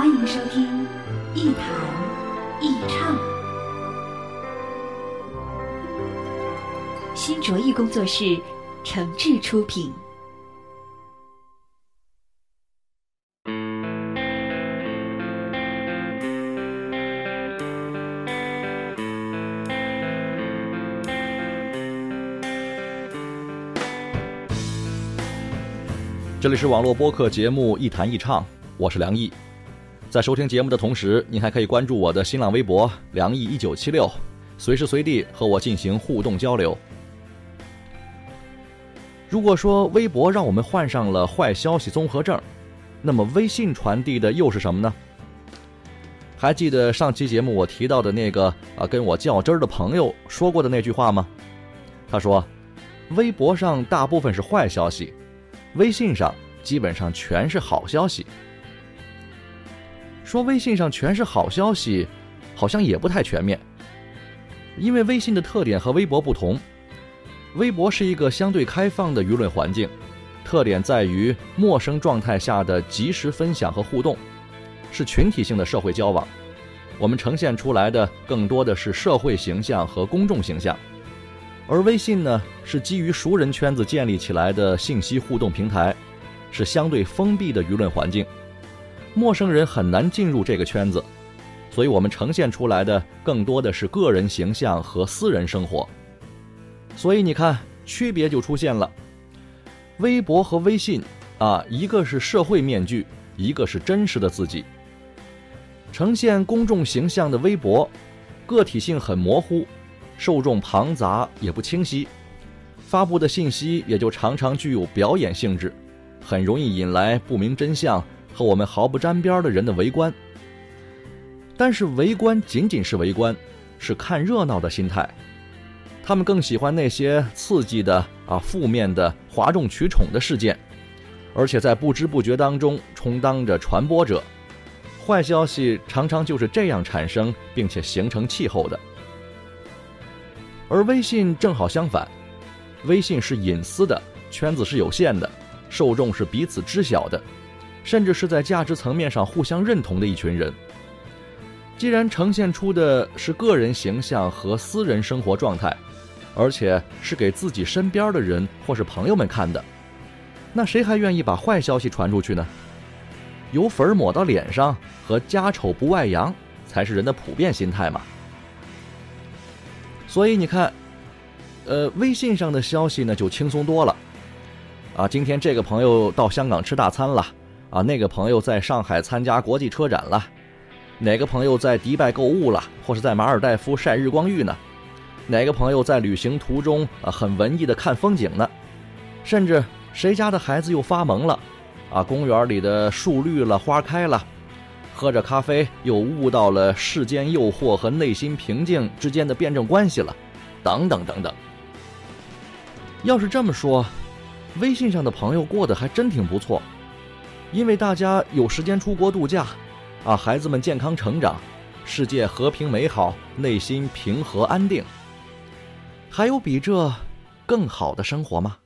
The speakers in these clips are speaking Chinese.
欢迎收听一谈一唱，新卓艺工作室诚挚出品。这里是网络播客节目《一谈一唱》，我是梁毅。在收听节目的同时，您还可以关注我的新浪微博“梁毅一九七六”，随时随地和我进行互动交流。如果说微博让我们患上了坏消息综合症，那么微信传递的又是什么呢？还记得上期节目我提到的那个啊跟我较真儿的朋友说过的那句话吗？他说：“微博上大部分是坏消息。”微信上基本上全是好消息。说微信上全是好消息，好像也不太全面。因为微信的特点和微博不同，微博是一个相对开放的舆论环境，特点在于陌生状态下的及时分享和互动，是群体性的社会交往。我们呈现出来的更多的是社会形象和公众形象。而微信呢，是基于熟人圈子建立起来的信息互动平台，是相对封闭的舆论环境，陌生人很难进入这个圈子，所以我们呈现出来的更多的是个人形象和私人生活。所以你看，区别就出现了。微博和微信啊，一个是社会面具，一个是真实的自己。呈现公众形象的微博，个体性很模糊。受众庞杂也不清晰，发布的信息也就常常具有表演性质，很容易引来不明真相和我们毫不沾边的人的围观。但是围观仅仅是围观，是看热闹的心态，他们更喜欢那些刺激的啊、负面的、哗众取宠的事件，而且在不知不觉当中充当着传播者。坏消息常常就是这样产生并且形成气候的。而微信正好相反，微信是隐私的，圈子是有限的，受众是彼此知晓的，甚至是在价值层面上互相认同的一群人。既然呈现出的是个人形象和私人生活状态，而且是给自己身边的人或是朋友们看的，那谁还愿意把坏消息传出去呢？有粉抹到脸上和家丑不外扬，才是人的普遍心态嘛。所以你看，呃，微信上的消息呢就轻松多了，啊，今天这个朋友到香港吃大餐了，啊，那个朋友在上海参加国际车展了，哪个朋友在迪拜购物了，或是在马尔代夫晒日光浴呢？哪个朋友在旅行途中啊很文艺的看风景呢？甚至谁家的孩子又发萌了，啊，公园里的树绿了，花开了。喝着咖啡，又悟到了世间诱惑和内心平静之间的辩证关系了，等等等等。要是这么说，微信上的朋友过得还真挺不错，因为大家有时间出国度假，啊，孩子们健康成长，世界和平美好，内心平和安定。还有比这更好的生活吗？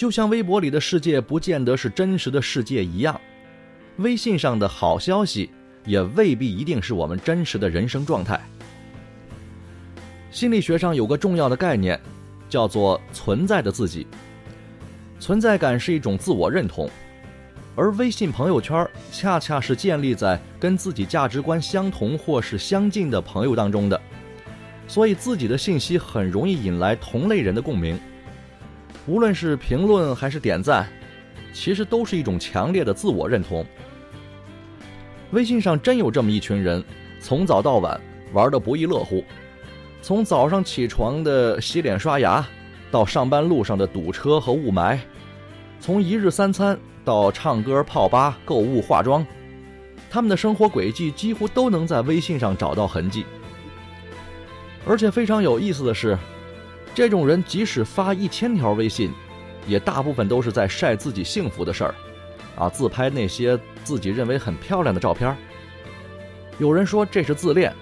就像微博里的世界不见得是真实的世界一样，微信上的好消息也未必一定是我们真实的人生状态。心理学上有个重要的概念，叫做“存在的自己”。存在感是一种自我认同，而微信朋友圈恰恰是建立在跟自己价值观相同或是相近的朋友当中的，所以自己的信息很容易引来同类人的共鸣。无论是评论还是点赞，其实都是一种强烈的自我认同。微信上真有这么一群人，从早到晚玩得不亦乐乎，从早上起床的洗脸刷牙，到上班路上的堵车和雾霾，从一日三餐到唱歌、泡吧、购物、化妆，他们的生活轨迹几乎都能在微信上找到痕迹。而且非常有意思的是。这种人即使发一千条微信，也大部分都是在晒自己幸福的事儿，啊，自拍那些自己认为很漂亮的照片。有人说这是自恋，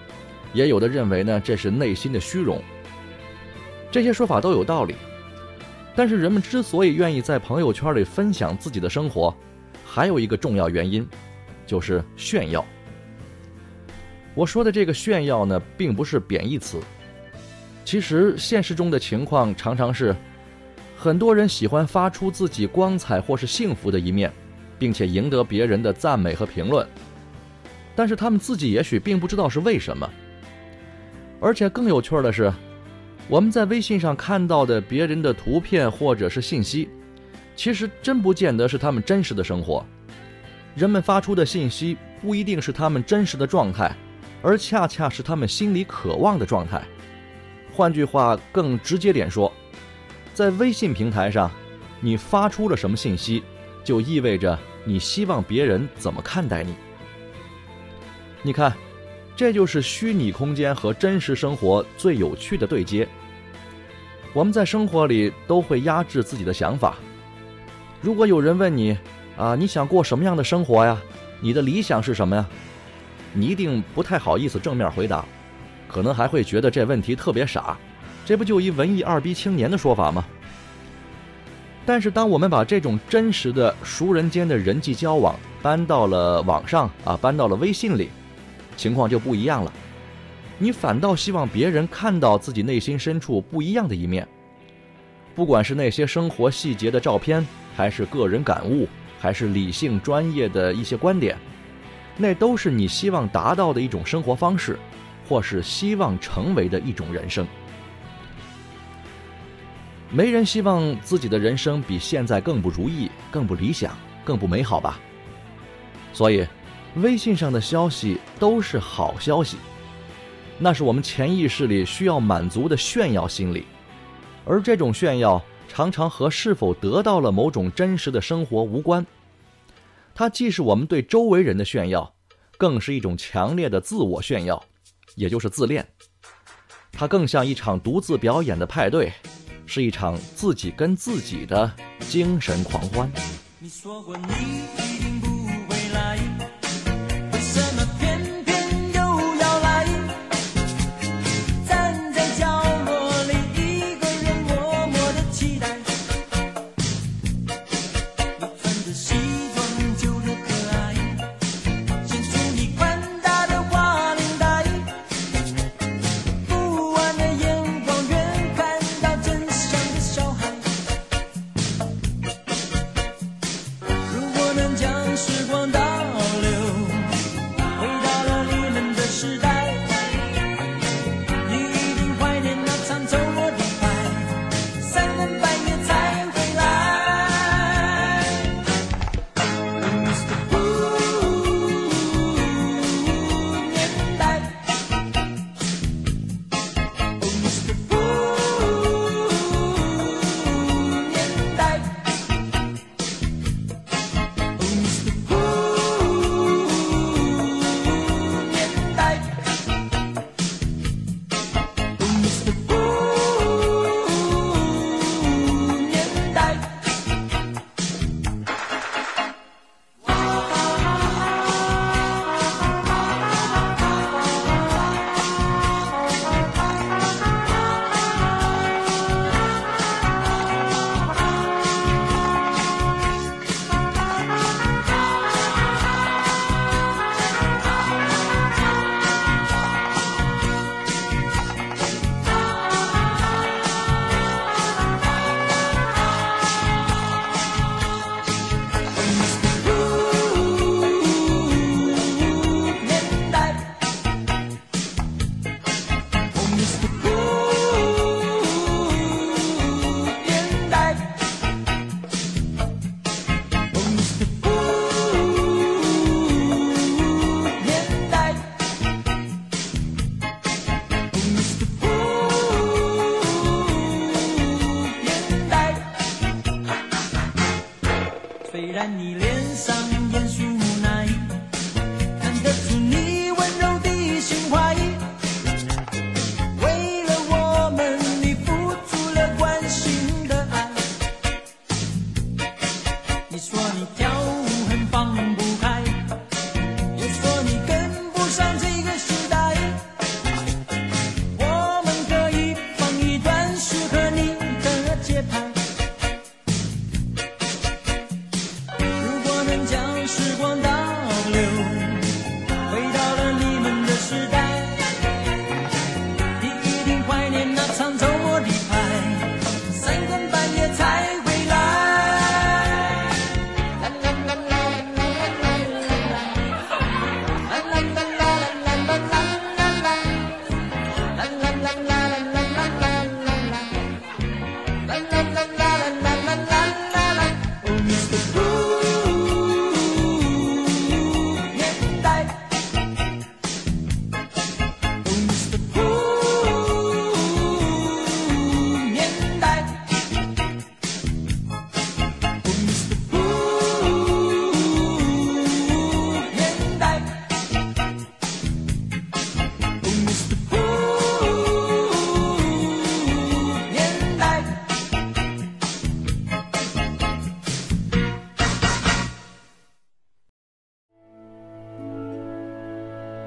也有的认为呢这是内心的虚荣。这些说法都有道理，但是人们之所以愿意在朋友圈里分享自己的生活，还有一个重要原因，就是炫耀。我说的这个炫耀呢，并不是贬义词。其实现实中的情况常常是，很多人喜欢发出自己光彩或是幸福的一面，并且赢得别人的赞美和评论，但是他们自己也许并不知道是为什么。而且更有趣的是，我们在微信上看到的别人的图片或者是信息，其实真不见得是他们真实的生活。人们发出的信息不一定是他们真实的状态，而恰恰是他们心里渴望的状态。换句话更直接点说，在微信平台上，你发出了什么信息，就意味着你希望别人怎么看待你。你看，这就是虚拟空间和真实生活最有趣的对接。我们在生活里都会压制自己的想法。如果有人问你，啊，你想过什么样的生活呀？你的理想是什么呀？你一定不太好意思正面回答。可能还会觉得这问题特别傻，这不就一文艺二逼青年的说法吗？但是当我们把这种真实的熟人间的人际交往搬到了网上啊，搬到了微信里，情况就不一样了。你反倒希望别人看到自己内心深处不一样的一面，不管是那些生活细节的照片，还是个人感悟，还是理性专业的一些观点，那都是你希望达到的一种生活方式。或是希望成为的一种人生，没人希望自己的人生比现在更不如意、更不理想、更不美好吧？所以，微信上的消息都是好消息，那是我们潜意识里需要满足的炫耀心理，而这种炫耀常常和是否得到了某种真实的生活无关，它既是我们对周围人的炫耀，更是一种强烈的自我炫耀。也就是自恋，它更像一场独自表演的派对，是一场自己跟自己的精神狂欢。你说过你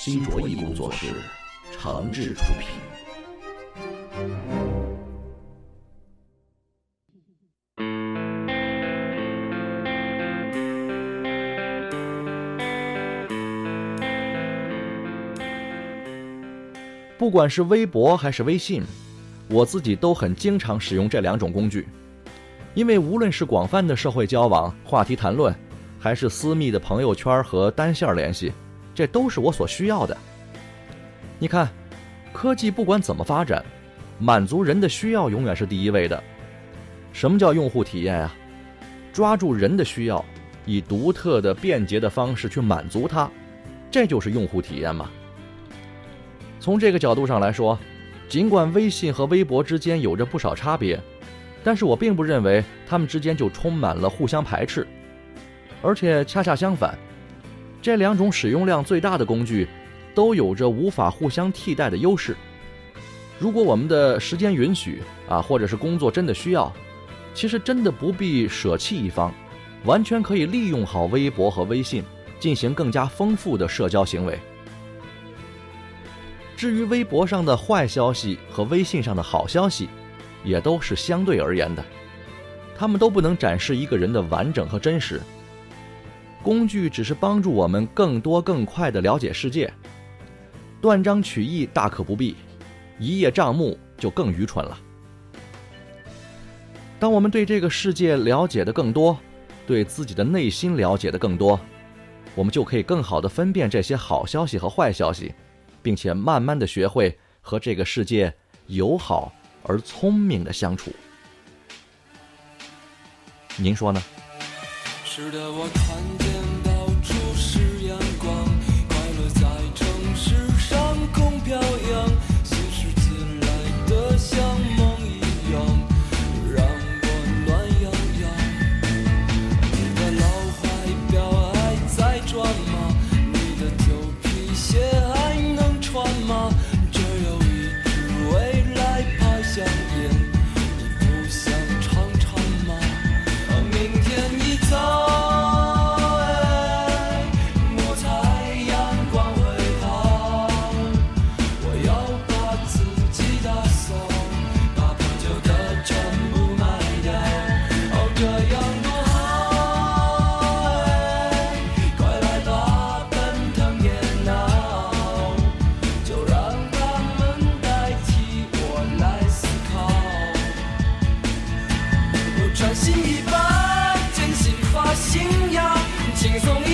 新卓艺工作室，诚挚出品。不管是微博还是微信，我自己都很经常使用这两种工具，因为无论是广泛的社会交往、话题谈论，还是私密的朋友圈和单线联系，这都是我所需要的。你看，科技不管怎么发展，满足人的需要永远是第一位的。什么叫用户体验啊？抓住人的需要，以独特的、便捷的方式去满足它，这就是用户体验嘛。从这个角度上来说，尽管微信和微博之间有着不少差别，但是我并不认为他们之间就充满了互相排斥，而且恰恰相反，这两种使用量最大的工具，都有着无法互相替代的优势。如果我们的时间允许啊，或者是工作真的需要，其实真的不必舍弃一方，完全可以利用好微博和微信，进行更加丰富的社交行为。至于微博上的坏消息和微信上的好消息，也都是相对而言的，他们都不能展示一个人的完整和真实。工具只是帮助我们更多更快地了解世界，断章取义大可不必，一叶障目就更愚蠢了。当我们对这个世界了解的更多，对自己的内心了解的更多，我们就可以更好地分辨这些好消息和坏消息。并且慢慢的学会和这个世界友好而聪明的相处。您说呢？是的，我看见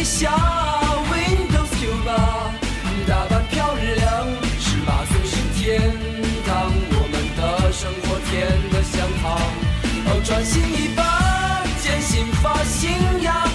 下 Windows 九八，打扮漂亮，十八岁是天堂，我们的生活甜得像糖。哦，穿新衣吧，剪新发型呀。